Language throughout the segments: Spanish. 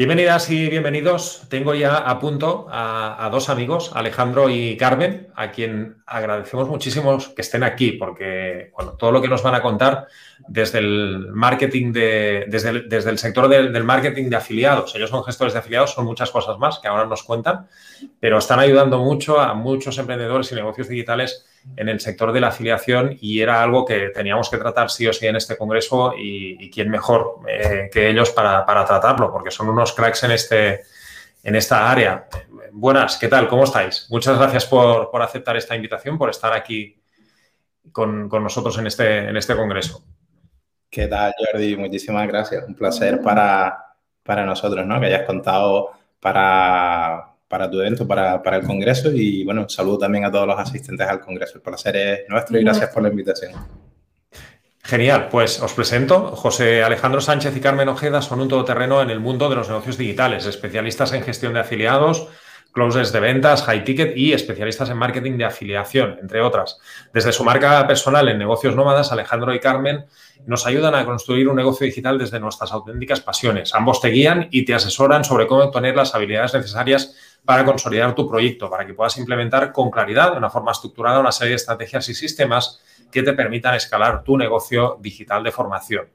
Bienvenidas y bienvenidos. Tengo ya a punto a, dos amigos, Alejandro y Carmen, a quien agradecemos muchísimo que estén aquí, porque todo lo que nos van a contar desde el marketing de, desde el sector del, marketing de afiliados. Ellos son gestores de afiliados, son muchas cosas más que ahora nos cuentan, pero están ayudando mucho a muchos emprendedores y negocios digitales en el sector de la afiliación y era algo que teníamos que tratar sí o sí en este congreso y, quién mejor eh, que ellos para, tratarlo, porque son unos cracks en, este, en esta área. Buenas, ¿qué tal? ¿Cómo estáis? Muchas gracias por, aceptar esta invitación, por estar aquí con, nosotros en este, en este congreso. ¿Qué tal, Jordi? Muchísimas gracias. Un placer para, para nosotros, ¿no? Que hayas contado para, para tu evento, para, para, el Congreso y bueno, saludo también a todos los asistentes al Congreso. El placer es nuestro y gracias por la invitación. Genial, pues os presento. José Alejandro Sánchez y Carmen Ojeda son un todoterreno en el mundo de los negocios digitales, especialistas en gestión de afiliados, closes de ventas, high ticket y especialistas en marketing de afiliación, entre otras. Desde su marca personal en negocios nómadas, Alejandro y Carmen nos ayudan a construir un negocio digital desde nuestras auténticas pasiones. Ambos te guían y te asesoran sobre cómo obtener las habilidades necesarias para consolidar tu proyecto, para que puedas implementar con claridad, de una forma estructurada, una serie de estrategias y sistemas que te permitan escalar tu negocio digital de formación.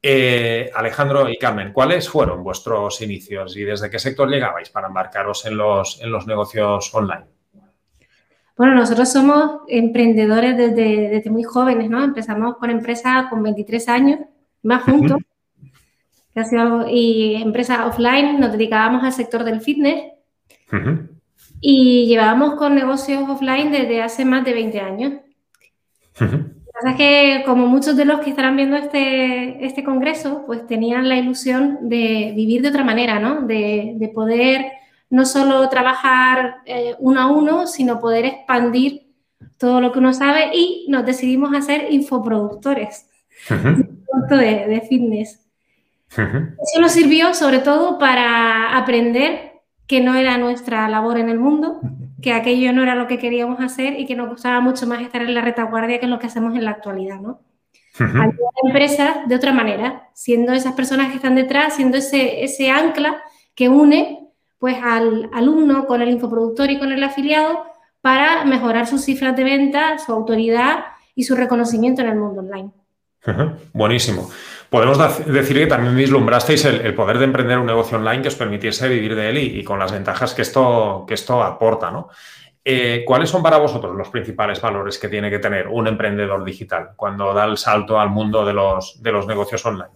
Eh, Alejandro y Carmen, ¿cuáles fueron vuestros inicios y desde qué sector llegabais para embarcaros en los, en los negocios online? Bueno, nosotros somos emprendedores desde, muy jóvenes, ¿no? Empezamos con empresa con 23 años, más juntos, y empresa offline, nos dedicábamos al sector del fitness y llevábamos con negocios offline desde hace más de 20 años. Lo que pasa es que, como muchos de los que estarán viendo este, este congreso, pues tenían la ilusión de vivir de otra manera, ¿no? De, poder no solo trabajar eh, uno a uno, sino poder expandir todo lo que uno sabe y nos decidimos a ser infoproductores de, de fitness. Eso nos sirvió sobre todo para aprender que no era nuestra labor en el mundo, que aquello no era lo que queríamos hacer y que nos gustaba mucho más estar en la retaguardia que es lo que hacemos en la actualidad, ¿no? Ayudar a empresas de otra manera, siendo esas personas que están detrás, siendo ese, ese ancla que une pues al alumno con el infoproductor y con el afiliado para mejorar sus cifras de venta, su autoridad y su reconocimiento en el mundo online. Buenísimo. Podemos decir que también vislumbrasteis el, poder de emprender un negocio online que os permitiese vivir de él y, con las ventajas que esto, que esto aporta, ¿no? Eh, ¿Cuáles son para vosotros los principales valores que tiene que tener un emprendedor digital cuando da el salto al mundo de los, de los negocios online?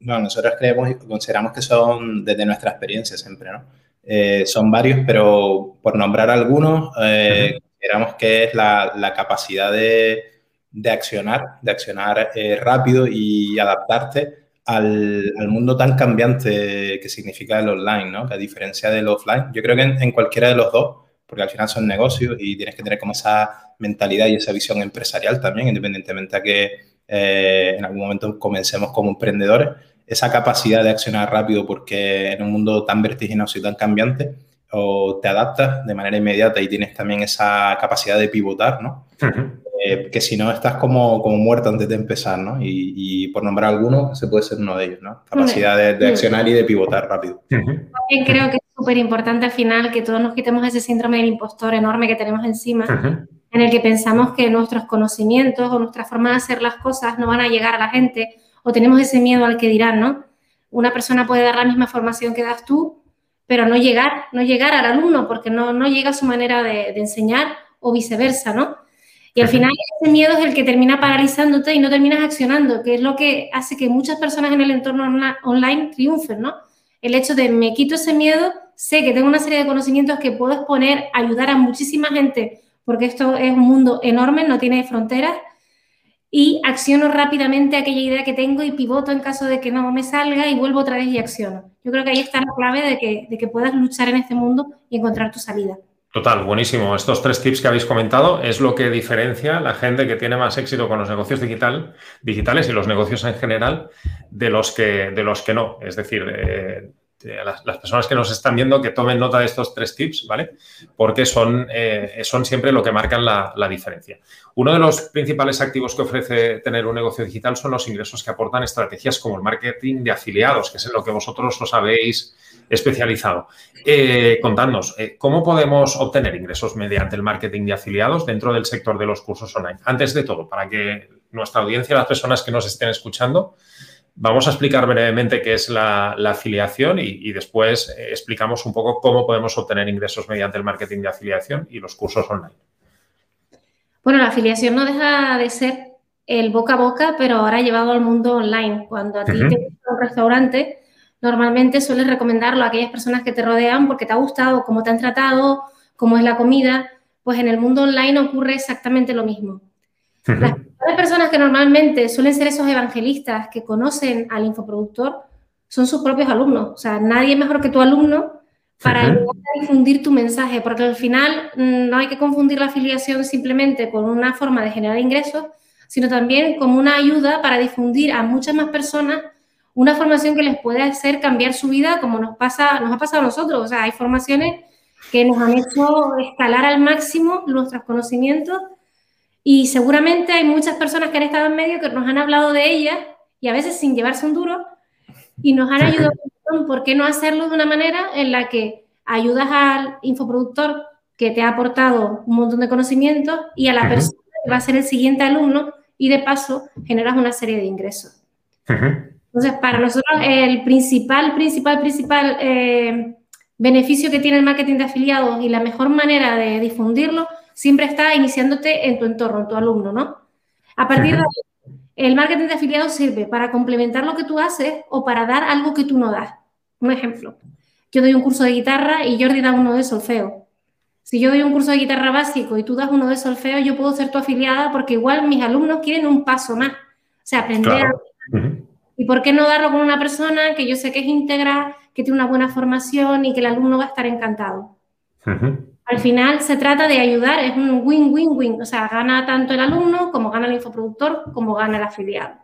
Bueno, nosotros creemos y consideramos que son desde nuestra experiencia siempre, ¿no? Eh, son varios, pero por nombrar algunos, eh, consideramos que es la capacidad de, de accionar, de accionar eh, rápido y adaptarte al, mundo tan cambiante que significa el online, ¿no? Que a diferencia del offline, yo creo que en, cualquiera de los dos, porque al final son negocios y tienes que tener como esa mentalidad y esa visión empresarial también, independientemente a que eh, en algún momento comencemos como emprendedores, esa capacidad de accionar rápido porque en un mundo tan vertiginoso y tan cambiante, o te adaptas de manera inmediata y tienes también esa capacidad de pivotar, ¿no? Eh, que si no estás como, como muerto antes de empezar, ¿no? Y, por nombrar alguno, se puede ser uno de ellos, ¿no? Capacidad de, accionar y de pivotar rápido. También creo que es súper importante al final que todos nos quitemos ese síndrome del impostor enorme que tenemos encima, en el que pensamos que nuestros conocimientos o nuestra forma de hacer las cosas no van a llegar a la gente o tenemos ese miedo al que dirán, ¿no? Una persona puede dar la misma formación que das tú, pero no llegar, no llegar al alumno porque no, no llega a su manera de, de enseñar o viceversa, ¿no? Y al final ese miedo es el que termina paralizándote y no terminas accionando, que es lo que hace que muchas personas en el entorno online triunfen, ¿no? El hecho de me quito ese miedo, sé que tengo una serie de conocimientos que puedo exponer, ayudar a muchísima gente, porque esto es un mundo enorme, no tiene fronteras, y acciono rápidamente aquella idea que tengo y pivoto en caso de que no me salga y vuelvo otra vez y acciono. Yo creo que ahí está la clave de que, de que puedas luchar en este mundo y encontrar tu salida. Total, buenísimo. Estos tres tips que habéis comentado es lo que diferencia la gente que tiene más éxito con los negocios digital, digitales y los negocios en general de los que, de los que no. Es decir, eh, las, personas que nos están viendo que tomen nota de estos tres tips, ¿vale? Porque son, eh, son siempre lo que marcan la, diferencia. Uno de los principales activos que ofrece tener un negocio digital son los ingresos que aportan estrategias como el marketing de afiliados, que es en lo que vosotros os habéis especializado. Eh, contadnos, eh, ¿cómo podemos obtener ingresos mediante el marketing de afiliados dentro del sector de los cursos online? Antes de todo, para que nuestra audiencia, las personas que nos estén escuchando, Vamos a explicar brevemente qué es la, afiliación y, después eh, explicamos un poco cómo podemos obtener ingresos mediante el marketing de afiliación y los cursos online. Bueno, la afiliación no deja de ser el boca a boca, pero ahora llevado al mundo online. Cuando a ti te gusta un restaurante, normalmente sueles recomendarlo a aquellas personas que te rodean porque te ha gustado, cómo te han tratado, cómo es la comida. Pues en el mundo online ocurre exactamente lo mismo. Las personas que normalmente suelen ser esos evangelistas que conocen al infoproductor son sus propios alumnos. O sea, nadie mejor que tu alumno para ayudar a difundir tu mensaje, porque al final mm, no hay que confundir la afiliación simplemente con una forma de generar ingresos, sino también como una ayuda para difundir a muchas más personas una formación que les puede hacer cambiar su vida como nos pasa, nos ha pasado a nosotros. O sea, hay formaciones que nos han hecho escalar al máximo nuestros conocimientos y seguramente hay muchas personas que han estado en medio que nos han hablado de ella y a veces sin llevarse un duro y nos han ayudado. ¿Por qué no hacerlo de una manera en la que ayudas al infoproductor que te ha aportado un montón de conocimientos y a la persona que va a ser el siguiente alumno y de paso generas una serie de ingresos? Entonces, para nosotros el principal, principal, principal eh, beneficio que tiene el marketing de afiliados y la mejor manera de difundirlo siempre está iniciándote en tu entorno, en tu alumno, ¿no? A partir de ahí, el marketing de afiliados sirve para complementar lo que tú haces o para dar algo que tú no das. Un ejemplo, yo doy un curso de guitarra y Jordi da uno de solfeo. Si yo doy un curso de guitarra básico y tú das uno de solfeo, yo puedo ser tu afiliada porque igual mis alumnos quieren un paso más. O sea, aprender a... ¿Y por qué no darlo con una persona que yo sé que es íntegra, que tiene una buena formación y que el alumno va a estar encantado? Al final se trata de ayudar, es un win-win-win, o sea, gana tanto el alumno como gana el infoproductor como gana el afiliado.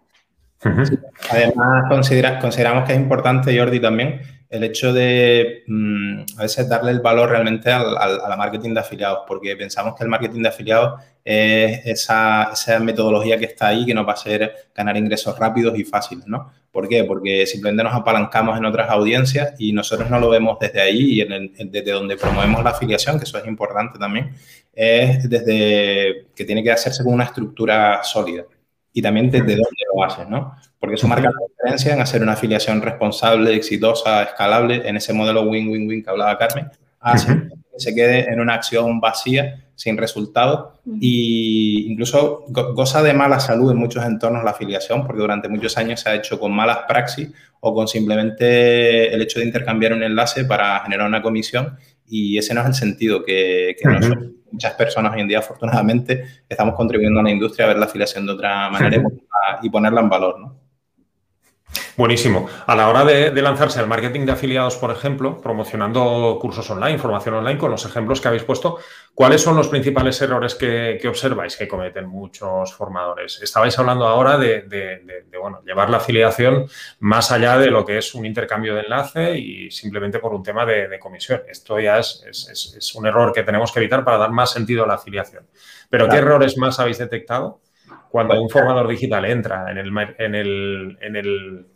Además, consideramos que es importante, Jordi, también el hecho de mm, a veces darle el valor realmente al, a la marketing de afiliados, porque pensamos que el marketing de afiliados es esa, metodología que está ahí que nos va a hacer ganar ingresos rápidos y fáciles, ¿no? ¿Por qué? Porque simplemente nos apalancamos en otras audiencias y nosotros no lo vemos desde ahí y en desde donde promovemos la afiliación, que eso es importante también, es desde que tiene que hacerse con una estructura sólida y también desde dónde lo haces, ¿no? Porque eso marca la diferencia en hacer una afiliación responsable, exitosa, escalable, en ese modelo win-win-win que hablaba Carmen, hace que se quede en una acción vacía, sin resultado, y incluso goza de mala salud en muchos entornos la afiliación, porque durante muchos años se ha hecho con malas praxis o con simplemente el hecho de intercambiar un enlace para generar una comisión, y ese no es el sentido que, muchas personas hoy en día, afortunadamente, estamos contribuyendo a la industria a ver la afiliación de otra manera y ponerla en valor, ¿no? Buenísimo. A la hora de, lanzarse al marketing de afiliados, por ejemplo, promocionando cursos online, formación online, con los ejemplos que habéis puesto, ¿cuáles son los principales errores que, observáis que cometen muchos formadores? Estabais hablando ahora de, bueno, llevar la afiliación más allá de lo que es un intercambio de enlace y simplemente por un tema de, comisión. Esto ya es, un error que tenemos que evitar para dar más sentido a la afiliación. Pero ¿qué errores más habéis detectado? Cuando un formador digital entra en el, en el, en el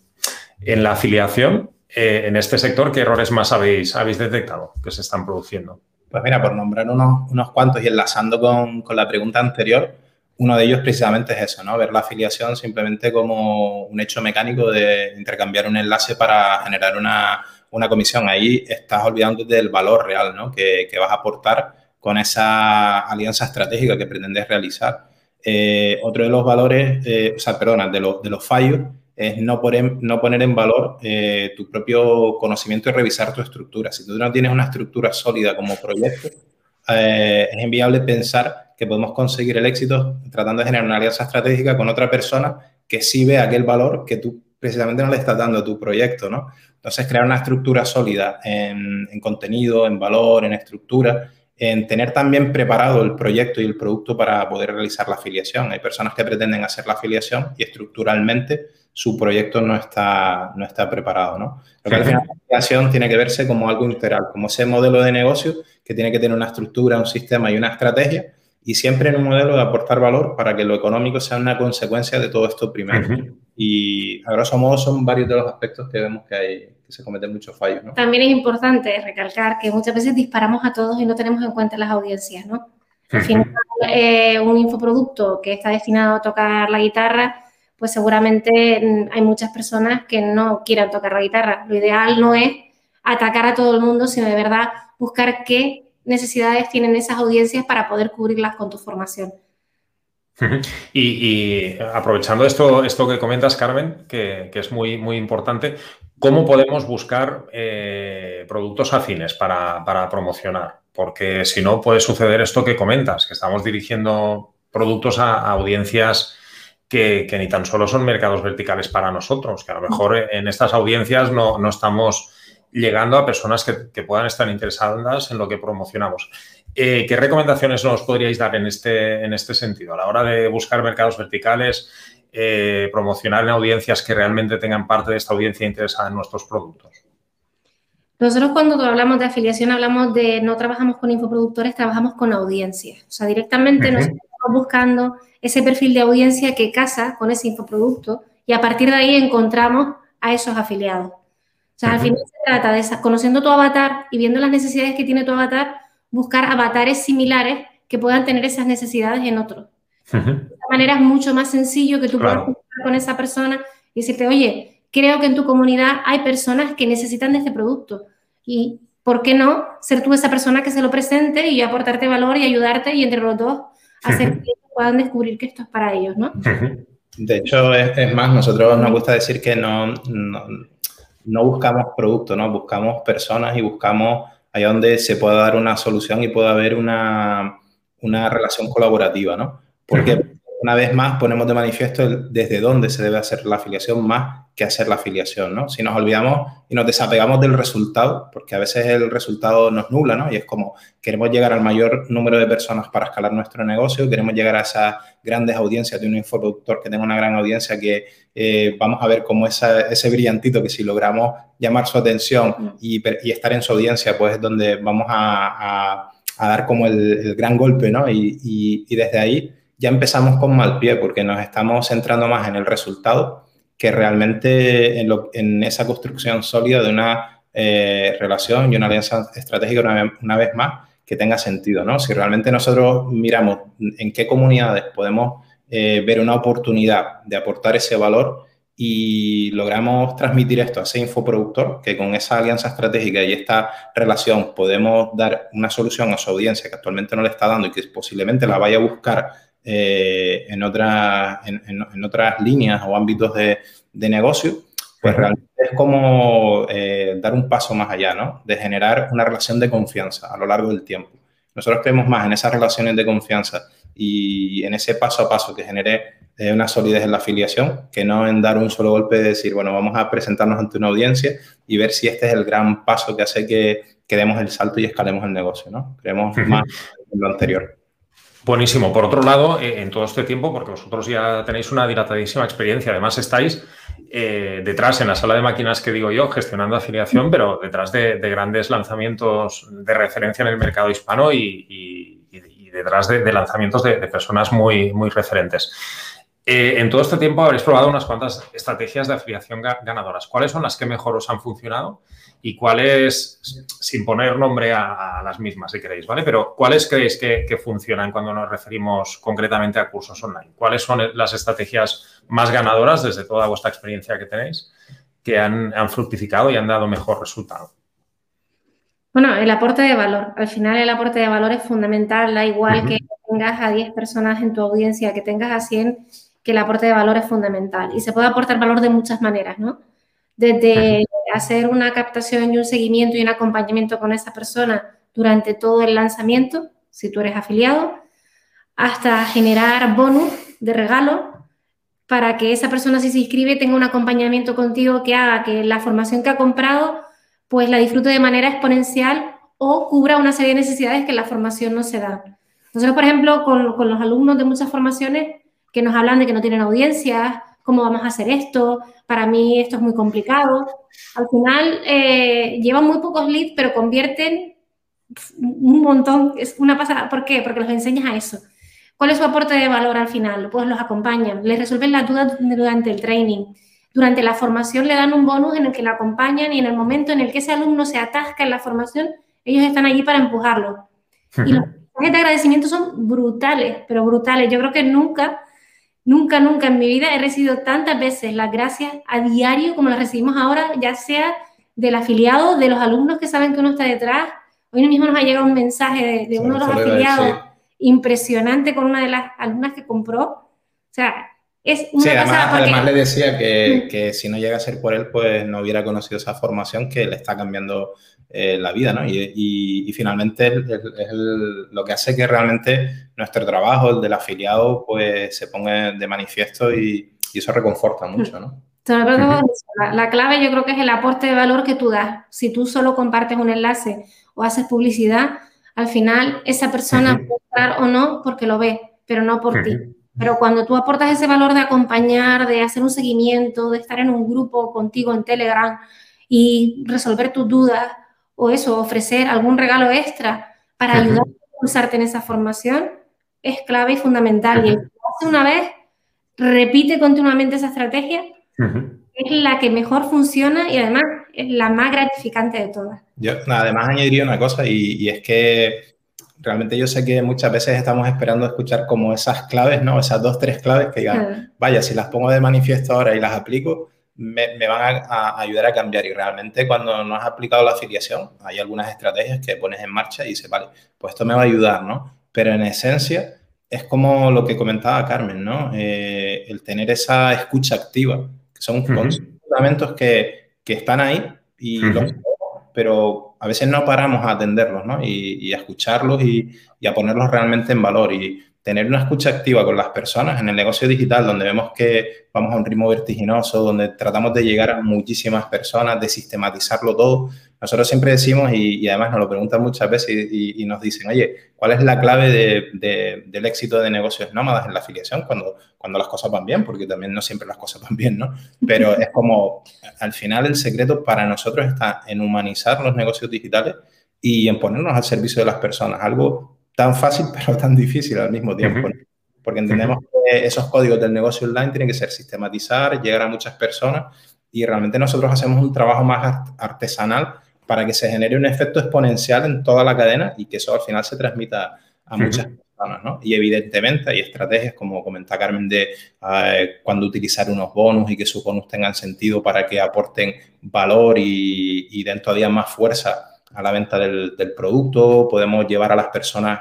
en la afiliación, eh, en este sector, ¿qué errores más habéis, habéis detectado que se están produciendo? Pues mira, por nombrar unos, unos cuantos y enlazando con, con, la pregunta anterior, uno de ellos precisamente es eso, ¿no? Ver la afiliación simplemente como un hecho mecánico de intercambiar un enlace para generar una, una comisión. Ahí estás olvidando del valor real, ¿no? Que, que, vas a aportar con esa alianza estratégica que pretendes realizar. Eh, otro de los valores, eh, o sea, perdona, de, de los fallos es no poner, no poner en valor eh, tu propio conocimiento y revisar tu estructura. Si tú no tienes una estructura sólida como proyecto, eh, es enviable pensar que podemos conseguir el éxito tratando de generar una alianza estratégica con otra persona que sí ve aquel valor que tú precisamente no le estás dando a tu proyecto, ¿no? Entonces, crear una estructura sólida en, en contenido, en valor, en estructura, en tener también preparado el proyecto y el producto para poder realizar la afiliación. Hay personas que pretenden hacer la afiliación y estructuralmente su proyecto no está, no está preparado, ¿no? Que la afiliación tiene que verse como algo integral, como ese modelo de negocio que tiene que tener una estructura, un sistema y una estrategia y siempre en un modelo de aportar valor para que lo económico sea una consecuencia de todo esto primero. Y a grosso modo son varios de los aspectos que vemos que, hay, que se cometen muchos fallos. ¿no? También es importante recalcar que muchas veces disparamos a todos y no tenemos en cuenta las audiencias. ¿no? Al final, eh, un infoproducto que está destinado a tocar la guitarra, pues seguramente mm, hay muchas personas que no quieran tocar la guitarra. Lo ideal no es atacar a todo el mundo, sino de verdad buscar qué necesidades tienen esas audiencias para poder cubrirlas con tu formación. Y, aprovechando esto, esto que comentas, Carmen, que, es muy, muy importante, ¿cómo podemos buscar eh, productos afines para, promocionar? Porque si no, puede suceder esto que comentas, que estamos dirigiendo productos a, audiencias que, ni tan solo son mercados verticales para nosotros, que a lo mejor en estas audiencias no, no estamos llegando a personas que, puedan estar interesadas en lo que promocionamos. Eh, ¿Qué recomendaciones nos podríais dar en este, en este sentido? A la hora de buscar mercados verticales, eh, promocionar en audiencias que realmente tengan parte de esta audiencia interesada en nuestros productos. Nosotros cuando hablamos de afiliación hablamos de no trabajamos con infoproductores, trabajamos con audiencias. O sea, directamente nos estamos buscando ese perfil de audiencia que casa con ese infoproducto y a partir de ahí encontramos a esos afiliados sea, al final se trata de, conociendo tu avatar y viendo las necesidades que tiene tu avatar, buscar avatares similares que puedan tener esas necesidades en otros. De esta manera es mucho más sencillo que tú puedas hablar con esa persona y decirte, oye, creo que en tu comunidad hay personas que necesitan de este producto. Y, ¿por qué no ser tú esa persona que se lo presente y aportarte valor y ayudarte y entre los dos hacer que puedan descubrir que esto es para ellos, ¿no? De hecho, es, más, nosotros nos gusta decir que no no buscamos producto, ¿no? Buscamos personas y buscamos allá donde se pueda dar una solución y pueda haber una, una relación colaborativa, ¿no? Porque una vez más ponemos de manifiesto desde dónde se debe hacer la afiliación más que hacer la afiliación, ¿no? Si nos olvidamos y nos desapegamos del resultado, porque a veces el resultado nos nubla, ¿no? Y es como, queremos llegar al mayor número de personas para escalar nuestro negocio, queremos llegar a esas grandes audiencias de un infoproductor que tenga una gran audiencia que eh, vamos a ver como ese brillantito que si logramos llamar su atención y, estar en su audiencia, pues es donde vamos a, dar como el, gran golpe, ¿no? Y, y desde ahí ya empezamos con mal pie porque nos estamos centrando más en el resultado que realmente en, esa construcción sólida de una eh, relación y una alianza estratégica una vez, más que tenga sentido, ¿no? Si realmente nosotros miramos en qué comunidades podemos eh, ver una oportunidad de aportar ese valor y logramos transmitir esto a ese infoproductor, que con esa alianza estratégica y esta relación podemos dar una solución a su audiencia que actualmente no le está dando y que posiblemente la vaya a buscar eh, en, otra, en, otras líneas o ámbitos de, negocio, pues realmente es como eh, dar un paso más allá, ¿no? De generar una relación de confianza a lo largo del tiempo. Nosotros creemos más en esas relaciones de confianza y en ese paso a paso que genere eh, una solidez en la afiliación, que no en dar un solo golpe de decir, bueno, vamos a presentarnos ante una audiencia y ver si este es el gran paso que hace que, que demos el salto y escalemos el negocio, ¿no? Creemos más en lo anterior. Buenísimo. Por otro lado, eh, en todo este tiempo, porque vosotros ya tenéis una dilatadísima experiencia, además estáis eh, detrás en la sala de máquinas que digo yo, gestionando afiliación, pero detrás de, grandes lanzamientos de referencia en el mercado hispano y, detrás de, lanzamientos de, personas muy, muy referentes. Eh, en todo este tiempo habréis probado unas cuantas estrategias de afiliación ganadoras. ¿Cuáles son las que mejor os han funcionado y cuáles, sin poner nombre a, las mismas si queréis, ¿vale? Pero ¿cuáles creéis que, funcionan cuando nos referimos concretamente a cursos online? ¿Cuáles son las estrategias más ganadoras desde toda vuestra experiencia que tenéis que han, fructificado y han dado mejor resultado? Bueno, el aporte de valor. Al final el aporte de valor es fundamental, da igual que tengas a 10 personas en tu audiencia, que tengas a 100 que el aporte de valor es fundamental y se puede aportar valor de muchas maneras, ¿no? Desde hacer una captación y un seguimiento y un acompañamiento con esa persona durante todo el lanzamiento, si tú eres afiliado, hasta generar bonus de regalo para que esa persona si se inscribe tenga un acompañamiento contigo que haga que la formación que ha comprado pues la disfrute de manera exponencial o cubra una serie de necesidades que la formación no se dan. Nosotros, por ejemplo, con, con los alumnos de muchas formaciones que nos hablan de que no tienen audiencias, cómo vamos a hacer esto, para mí esto es muy complicado. Al final eh, llevan muy pocos leads, pero convierten un montón, es una pasada. ¿Por qué? Porque los enseñas a eso. ¿Cuál es su aporte de valor al final? Pues los acompañan, les resuelven las dudas durante el training. Durante la formación le dan un bonus en el que la acompañan y en el momento en el que ese alumno se atasca en la formación, ellos están allí para empujarlo. Y los mensajes de agradecimiento son brutales, pero brutales. Yo creo que nunca Nunca, nunca en mi vida he recibido tantas veces las gracias a diario como las recibimos ahora, ya sea del afiliado, de los alumnos que saben que uno está detrás. Hoy mismo nos ha llegado un mensaje de, uno de los afiliados impresionante con una de las alumnas que compró. O sea, es una sí, además, le decía que, que, si no llega a ser por él, pues no hubiera conocido esa formación que le está cambiando eh, la vida, ¿no? Y, finalmente es, lo que hace que realmente nuestro trabajo, el del afiliado, pues se ponga de manifiesto y, eso reconforta mucho, ¿no? La, clave yo creo que es el aporte de valor que tú das. Si tú solo compartes un enlace o haces publicidad, al final esa persona puede estar o no porque lo ve, pero no por ti. Pero cuando tú aportas ese valor de acompañar, de hacer un seguimiento, de estar en un grupo contigo en Telegram y resolver tus dudas, o eso, ofrecer algún regalo extra para ayudar a impulsarte en esa formación, es clave y fundamental. Y el que hace una vez, repite continuamente esa estrategia, es la que mejor funciona y además es la más gratificante de todas. Yo además añadiría una cosa y, es que realmente yo sé que muchas veces estamos esperando escuchar como esas claves, ¿no? Esas dos, tres claves que digan, vaya, si las pongo de manifiesto ahora y las aplico, me, van a, ayudar a cambiar. Y realmente cuando no has aplicado la afiliación, hay algunas estrategias que pones en marcha y dices, vale, pues esto me va a ayudar, ¿no? Pero en esencia es como lo que comentaba Carmen, ¿no? Eh, el tener esa escucha activa, que son fundamentos que, que, están ahí y los pero a veces no paramos a atenderlos, ¿no? Y, a escucharlos y, y, a ponerlos realmente en valor. Y tener una escucha activa con las personas en el negocio digital, donde vemos que vamos a un ritmo vertiginoso, donde tratamos de llegar a muchísimas personas, de sistematizarlo todo. Nosotros siempre decimos, y, además nos lo preguntan muchas veces y, nos dicen, oye, ¿cuál es la clave de, del éxito de negocios nómadas en la afiliación cuando, cuando las cosas van bien? Porque también no siempre las cosas van bien, ¿no? Pero es como, al final el secreto para nosotros está en humanizar los negocios digitales y en ponernos al servicio de las personas, algo tan fácil pero tan difícil al mismo tiempo. Porque entendemos que esos códigos del negocio online tienen que ser sistematizar, llegar a muchas personas y realmente nosotros hacemos un trabajo más artesanal para que se genere un efecto exponencial en toda la cadena y que eso al final se transmita a muchas personas, ¿no? Y evidentemente hay estrategias, como comenta Carmen, de eh, cuando utilizar unos bonus y que sus bonus tengan sentido para que aporten valor y, y den todavía más fuerza a la venta del, producto, podemos llevar a las personas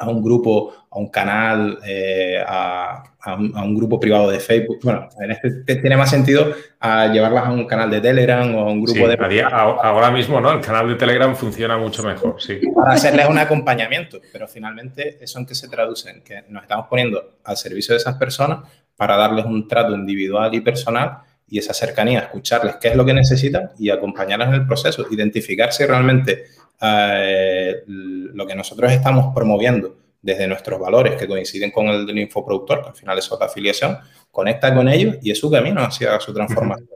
a un grupo, a un canal, eh, a, un, grupo privado de Facebook. Bueno, en este tiene más sentido a llevarlas a un canal de Telegram o a un grupo de... ahora mismo, ¿no? El canal de Telegram funciona mucho mejor, sí. Para hacerles un acompañamiento, pero finalmente eso en qué se traduce, en que nos estamos poniendo al servicio de esas personas para darles un trato individual y personal y esa cercanía, escucharles qué es lo que necesitan y acompañarlas en el proceso, identificar si realmente eh, lo que nosotros estamos promoviendo desde nuestros valores que coinciden con el del infoproductor, que al final es otra afiliación, conecta con ellos y es su camino hacia su transformación.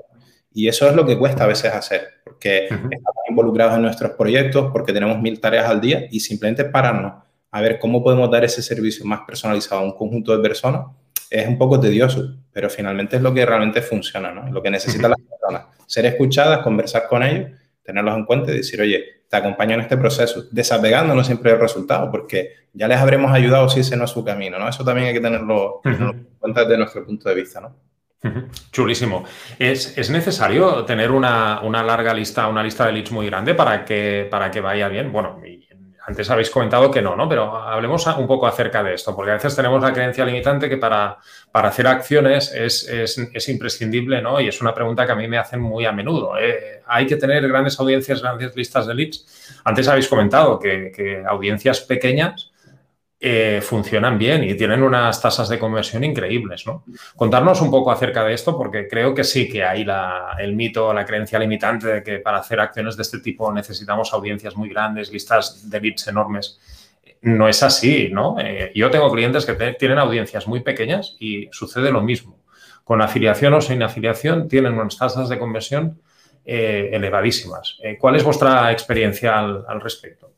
Y eso es lo que cuesta a veces hacer, porque estamos involucrados en nuestros proyectos, porque tenemos mil tareas al día y simplemente pararnos a ver cómo podemos dar ese servicio más personalizado a un conjunto de personas es un poco tedioso, pero finalmente es lo que realmente funciona, ¿no? Lo que necesitan las personas. Ser escuchadas, conversar con ellos, tenerlos en cuenta y decir, oye, te acompaño en este proceso, desapegándonos siempre del resultado, porque ya les habremos ayudado si ese no es su camino, ¿no? Eso también hay que tenerlo, en cuenta desde nuestro punto de vista, ¿no? Chulísimo. ¿Es, necesario tener una, larga lista, una lista de leads muy grande para que, para que vaya bien? Bueno, antes habéis comentado que no, ¿no? Pero hablemos un poco acerca de esto, porque a veces tenemos la creencia limitante que para, para hacer acciones es, imprescindible, ¿no? Y es una pregunta que a mí me hacen muy a menudo. ¿eh? Hay que tener grandes audiencias, grandes listas de leads. Antes habéis comentado que, audiencias pequeñas eh, funcionan bien y tienen unas tasas de conversión increíbles. ¿no? Contarnos un poco acerca de esto, porque creo que sí que hay el mito, la creencia limitante de que para hacer acciones de este tipo necesitamos audiencias muy grandes, listas de leads enormes. No es así, ¿no? Eh, yo tengo clientes que tienen audiencias muy pequeñas y sucede lo mismo. Con afiliación o sin afiliación tienen unas tasas de conversión eh, elevadísimas. ¿Cuál es vuestra experiencia al respecto?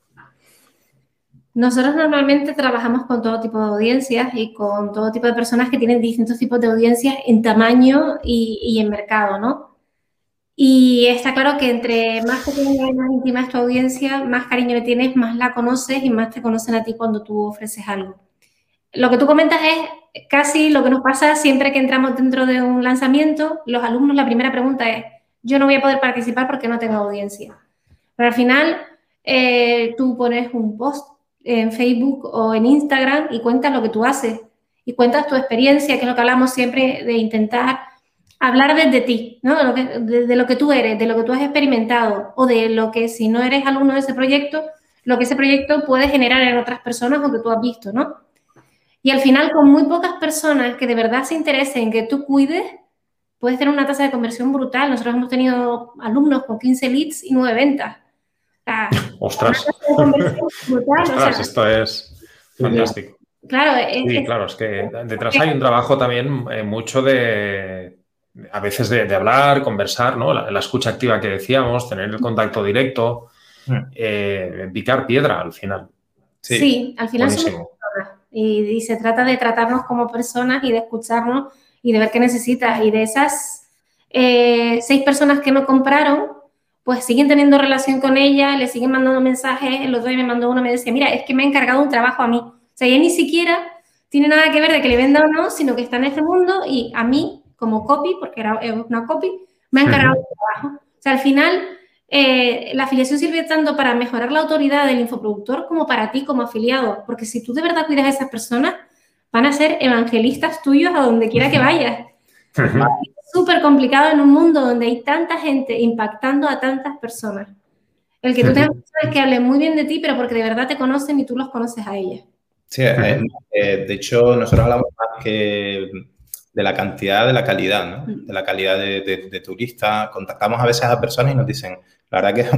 Nosotros normalmente trabajamos con todo tipo de audiencias y con todo tipo de personas que tienen distintos tipos de audiencias en tamaño y, en mercado, ¿no? Y está claro que entre más pequeña y más íntima es tu audiencia, más cariño le tienes, más la conoces y más te conocen a ti cuando tú ofreces algo. Lo que tú comentas es casi lo que nos pasa siempre que entramos dentro de un lanzamiento. Los alumnos, la primera pregunta es, yo no voy a poder participar porque no tengo audiencia. Pero al final, eh, tú pones un post en Facebook o en Instagram y cuentas lo que tú haces y cuentas tu experiencia, que es lo que hablamos siempre de intentar hablar desde ti, ¿no? De lo, que, de, lo que tú eres, de lo que tú has experimentado o de lo que si no eres alumno de ese proyecto, lo que ese proyecto puede generar en otras personas o que tú has visto, ¿no? Y al final, con muy pocas personas que de verdad se interesen en que tú cuides, puedes tener una tasa de conversión brutal. Nosotros hemos tenido alumnos con 15 leads y 9 ventas. Ostras. esto es fantástico. Claro, es, claro, es que detrás hay un trabajo también eh, mucho de, a veces de, hablar, conversar, ¿no? La, escucha activa que decíamos, tener el contacto directo, eh, picar piedra al final. Sí, al final somos y, y, se trata de tratarnos como personas y de escucharnos y de ver qué necesitas. Y de esas eh, seis personas que no compraron, pues siguen teniendo relación con ella, le siguen mandando mensajes. El otro día me mandó uno, me decía, mira, es que me ha encargado un trabajo a mí. O sea, ella ni siquiera tiene nada que ver de que le venda o no, sino que está en este mundo y a mí, como copy, porque era una copy, me ha encargado un trabajo. O sea, al final, eh, la afiliación sirve tanto para mejorar la autoridad del infoproductor como para ti como afiliado, porque si tú de verdad cuidas a esas personas, van a ser evangelistas tuyos a donde quiera que vayas súper complicado en un mundo donde hay tanta gente impactando a tantas personas. El que tú tengas personas que hablen muy bien de ti, pero porque de verdad te conocen y tú los conoces a ellas. Sí, eh, eh, de hecho, nosotros hablamos más que de la cantidad, de la calidad, ¿no? De la calidad de, de turistas. Contactamos a veces a personas y nos dicen, la verdad que es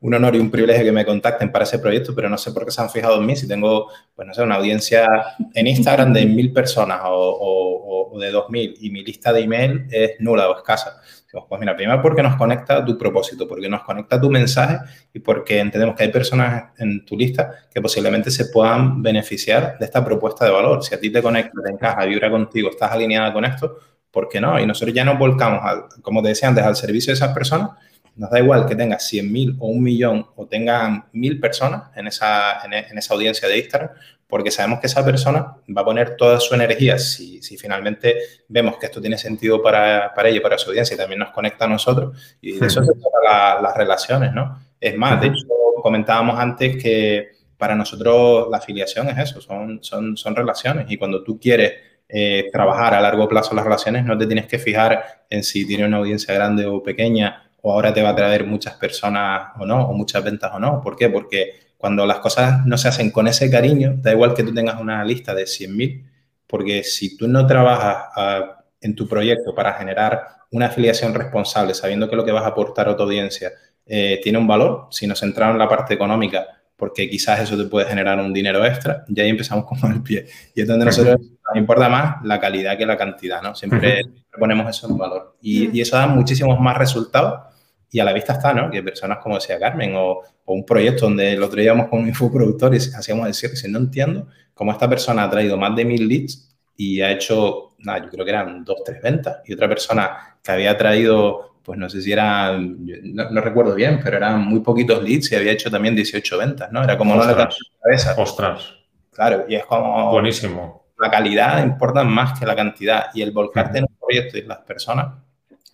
un, honor y un privilegio que me contacten para ese proyecto, pero no sé por qué se han fijado en mí. Si tengo, pues no sé, una audiencia en Instagram de mil personas o, de dos mil y mi lista de email es nula o escasa. Pues mira, primero porque nos conecta tu propósito, porque nos conecta tu mensaje y porque entendemos que hay personas en tu lista que posiblemente se puedan beneficiar de esta propuesta de valor. Si a ti te conecta, te encaja, vibra contigo, estás alineada con esto, ¿por qué no? Y nosotros ya nos volcamos, como te decía antes, al servicio de esas personas nos da igual que tengas 100.000 o un millón o tengan mil personas en esa, en, esa audiencia de Instagram, porque sabemos que esa persona va a poner toda su energía, si, si finalmente vemos que esto tiene sentido para, para ella y para su audiencia y también nos conecta a nosotros, y de eso se trata las relaciones, ¿no? Es más, de hecho, comentábamos antes que para nosotros la afiliación es eso, son, son, son relaciones, y cuando tú quieres eh, trabajar a largo plazo las relaciones, no te tienes que fijar en si tiene una audiencia grande o pequeña o ahora te va a traer muchas personas o no, o muchas ventas o no. ¿Por qué? Porque cuando las cosas no se hacen con ese cariño, da igual que tú tengas una lista de 100.000, porque si tú no trabajas ah, en tu proyecto para generar una afiliación responsable, sabiendo que lo que vas a aportar a tu audiencia eh, tiene un valor, si nos centramos en la parte económica, porque quizás eso te puede generar un dinero extra, ya ahí empezamos con el pie. Y es donde nosotros nos importa más la calidad que la cantidad, ¿no? Siempre ponemos eso en valor. Y, y, eso da muchísimos más resultados y a la vista está, ¿no? Que personas como decía Carmen o, un proyecto donde el otro día íbamos con un infoproductor y hacíamos decir que no entiendo cómo esta persona ha traído más de mil leads y ha hecho, nada, yo creo que eran dos, tres ventas y otra persona que había traído, pues no sé si eran, no, recuerdo bien, pero eran muy poquitos leads y había hecho también 18 ventas, ¿no? Era como no la cabeza. Ostras. Claro, y es como... Buenísimo. La calidad importa más que la cantidad y el volcarte en un proyecto y las personas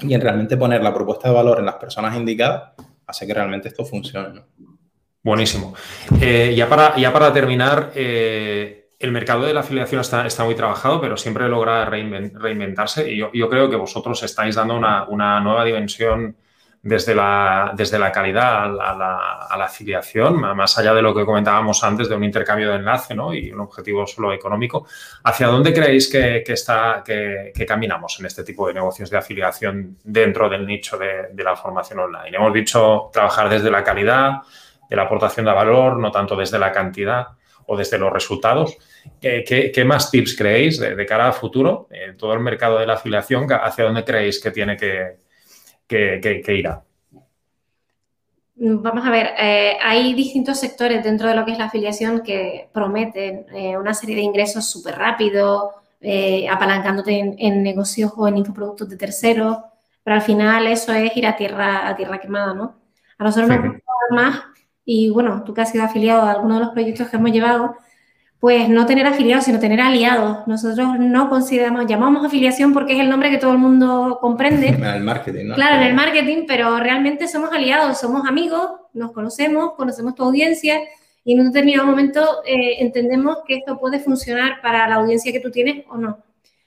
y en realmente poner la propuesta de valor en las personas indicadas hace que realmente esto funcione. Buenísimo. Eh, ya, para, ya para terminar, eh, el mercado de la afiliación está, está, muy trabajado, pero siempre logra reinventarse y yo, creo que vosotros estáis dando una, nueva dimensión desde la, desde la calidad a la, afiliación, más allá de lo que comentábamos antes de un intercambio de enlace ¿no? y un objetivo solo económico, ¿hacia dónde creéis que, está, que, caminamos en este tipo de negocios de afiliación dentro del nicho de, la formación online? Hemos dicho trabajar desde la calidad, de la aportación de valor, no tanto desde la cantidad o desde los resultados. ¿Qué, más tips creéis de, cara a futuro en todo el mercado de la afiliación? ¿Hacia dónde creéis que tiene que, que, irá? Vamos a ver, eh, hay distintos sectores dentro de lo que es la afiliación que prometen eh, una serie de ingresos súper rápidos, eh, apalancándote en, negocios o en infoproductos de terceros, pero al final eso es ir a tierra, a tierra quemada, ¿no? A nosotros nos gusta más, y bueno, tú que has sido afiliado a alguno de los proyectos que hemos llevado, pues no tener afiliados, sino tener aliados. Nosotros no consideramos, llamamos afiliación porque es el nombre que todo el mundo comprende. En el marketing, ¿no? Claro, en el marketing, pero realmente somos aliados, somos amigos, nos conocemos, conocemos tu audiencia y en un determinado momento eh, entendemos que esto puede funcionar para la audiencia que tú tienes o no.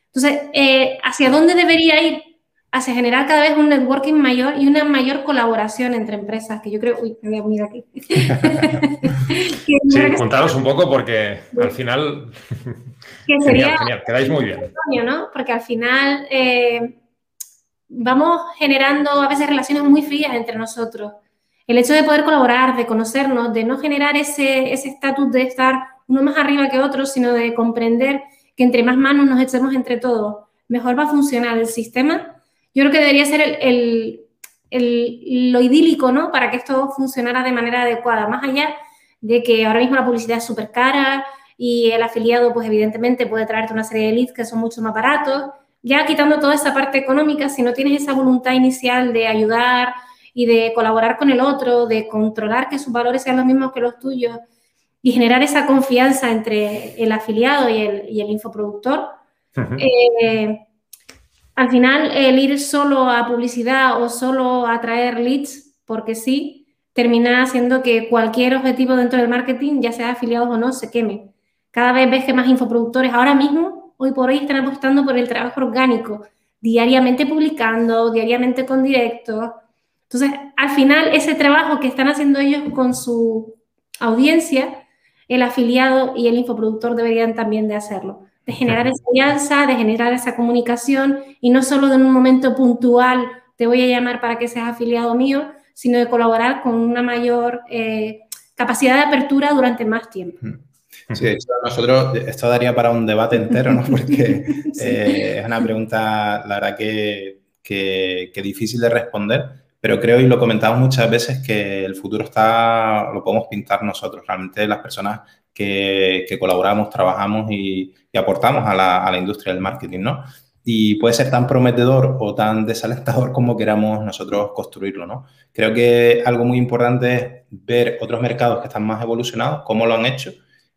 Entonces, eh, ¿hacia dónde debería ir? Hacia generar cada vez un networking mayor y una mayor colaboración entre empresas, que yo creo, uy, me voy a aquí. sí, contaros un poco porque al final... Que sería genial, quedáis muy bien. ¿no? Porque al final eh, vamos generando a veces relaciones muy frías entre nosotros. El hecho de poder colaborar, de conocernos, de no generar ese estatus de estar uno más arriba que otro, sino de comprender que entre más manos nos echemos entre todos, mejor va a funcionar el sistema yo creo que debería ser el, lo idílico, ¿no? Para que esto funcionara de manera adecuada, más allá de que ahora mismo la publicidad es súper cara y el afiliado, pues evidentemente puede traerte una serie de leads que son mucho más baratos. Ya quitando toda esa parte económica, si no tienes esa voluntad inicial de ayudar y de colaborar con el otro, de controlar que sus valores sean los mismos que los tuyos y generar esa confianza entre el afiliado y el, y el infoproductor, al final, el ir solo a publicidad o solo a traer leads, porque sí, termina haciendo que cualquier objetivo dentro del marketing, ya sea afiliados o no, se queme. Cada vez ves que más infoproductores ahora mismo, hoy por hoy, están apostando por el trabajo orgánico, diariamente publicando, diariamente con directos. Entonces, al final, ese trabajo que están haciendo ellos con su audiencia, el afiliado y el infoproductor deberían también de hacerlo de generar esa alianza, de generar esa comunicación y no solo de un momento puntual te voy a llamar para que seas afiliado mío, sino de colaborar con una mayor eh, capacidad de apertura durante más tiempo. Sí, nosotros, esto daría para un debate entero, ¿no? Porque eh, es una pregunta, la verdad, que, que, que, difícil de responder, pero creo, y lo comentamos muchas veces, que el futuro está, lo podemos pintar nosotros. Realmente las personas que, colaboramos, trabajamos y, aportamos a la, industria del marketing, ¿no? Y puede ser tan prometedor o tan desalentador como queramos nosotros construirlo, ¿no? Creo que algo muy importante es ver otros mercados que están más evolucionados, cómo lo han hecho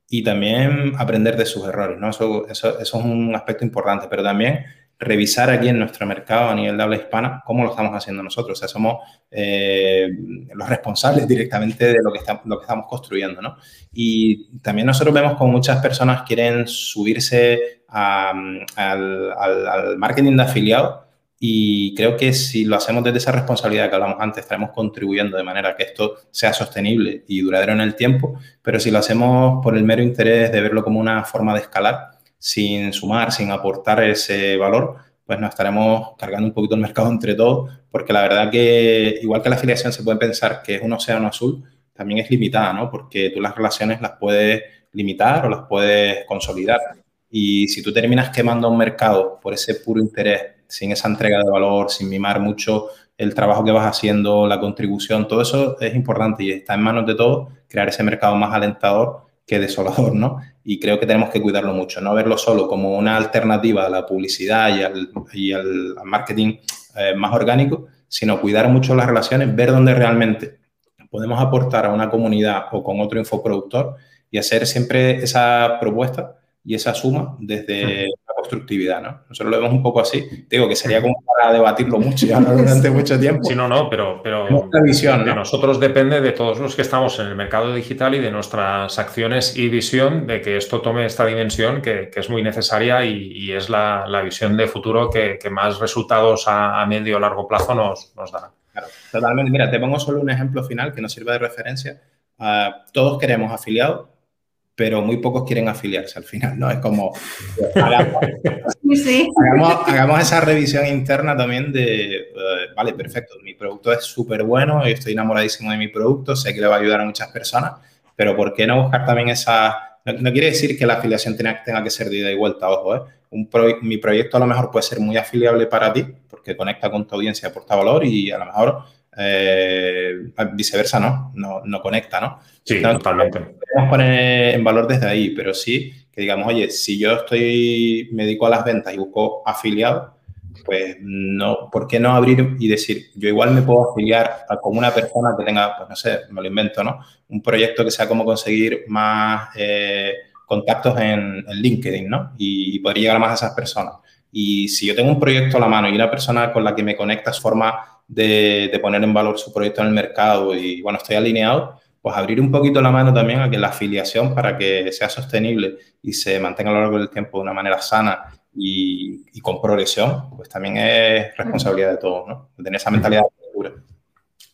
y también aprender de sus errores, ¿no? Eso, eso, eso es un aspecto importante, pero también revisar aquí en nuestro mercado a nivel de habla hispana cómo lo estamos haciendo nosotros. O sea, somos eh, los responsables directamente de lo que, estamos construyendo, ¿no? Y también nosotros vemos como muchas personas quieren subirse al, al, marketing de afiliados y creo que si lo hacemos desde esa responsabilidad que hablamos antes, estaremos contribuyendo de manera que esto sea sostenible y duradero en el tiempo, pero si lo hacemos por el mero interés de verlo como una forma de escalar, sin sumar, sin aportar ese valor, pues nos estaremos cargando un poquito el mercado entre todos, porque la verdad que igual que la afiliación se puede pensar que es un océano azul, también es limitada, ¿no? Porque tú las relaciones las puedes limitar o las puedes consolidar. Y si tú terminas quemando un mercado por ese puro interés, sin esa entrega de valor, sin mimar mucho el trabajo que vas haciendo, la contribución, todo eso es importante y está en manos de todos crear ese mercado más alentador que desolador, ¿no? Y creo que tenemos que cuidarlo mucho, no verlo solo como una alternativa a la publicidad y al, marketing eh, más orgánico, sino cuidar mucho las relaciones, ver dónde realmente podemos aportar a una comunidad o con otro infoproductor y hacer siempre esa propuesta y esa suma desde constructividad, ¿no? Nosotros lo vemos un poco así. Digo que sería como para debatirlo mucho y hablar durante mucho tiempo. Sí, no, no, pero, pero visión, de nosotros depende de todos los que estamos en el mercado digital y de nuestras acciones y visión de que esto tome esta dimensión que, es muy necesaria y, es la, visión de futuro que, más resultados a, a medio o largo plazo nos, nos dará. Claro, totalmente. Mira, te pongo solo un ejemplo final que nos sirve de referencia. Ah, todos queremos afiliados, pero muy pocos quieren afiliarse al final, ¿no? Es como, hagamos, esa revisión interna también de, eh, vale, perfecto, mi producto es súper bueno, estoy enamoradísimo de mi producto, sé que le va a ayudar a muchas personas, pero ¿por qué no buscar también esa... No, quiere decir que la afiliación tenga, tenga, que ser de ida y vuelta, ojo, ¿eh? Un mi proyecto a lo mejor puede ser muy afiliable para ti, porque conecta con tu audiencia, aporta valor y a lo mejor eh, viceversa no, no, no, conecta, ¿no? Sí, totalmente. Podemos poner en valor desde ahí, pero sí que digamos, oye, si yo estoy, me dedico a las ventas y busco afiliado, pues no, ¿por qué no abrir y decir, yo igual me puedo afiliar a, con una persona que tenga, pues no sé, me lo invento, ¿no? Un proyecto que sea como conseguir más eh, contactos en, LinkedIn, ¿no? Y, y, poder llegar más a esas personas. Y si yo tengo un proyecto a la mano y una persona con la que me conectas forma de, poner en valor su proyecto en el mercado y, bueno, estoy alineado, pues abrir un poquito la mano también a que la afiliación para que sea sostenible y se mantenga a lo largo del tiempo de una manera sana y, con progresión, pues también es responsabilidad de todos, ¿no? Tener esa mentalidad.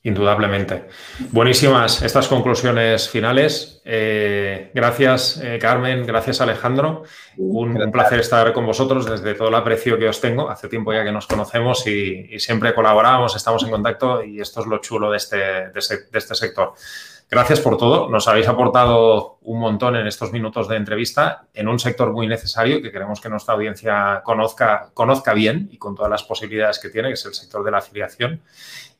Indudablemente. Buenísimas estas conclusiones finales. Eh, gracias, eh, Carmen. Gracias, Alejandro. Un, placer estar con vosotros desde todo el aprecio que os tengo. Hace tiempo ya que nos conocemos y, siempre colaboramos, estamos en contacto y esto es lo chulo de este, de este, sector. Gracias por todo. Nos habéis aportado un montón en estos minutos de entrevista en un sector muy necesario que queremos que nuestra audiencia conozca, conozca bien y con todas las posibilidades que tiene, que es el sector de la afiliación.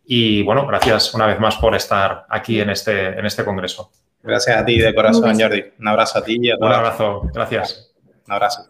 Y bueno, gracias una vez más por estar aquí en este, en este congreso. Gracias a ti de corazón, Jordi. Un abrazo a ti y a Un abrazo, gracias. Un abrazo.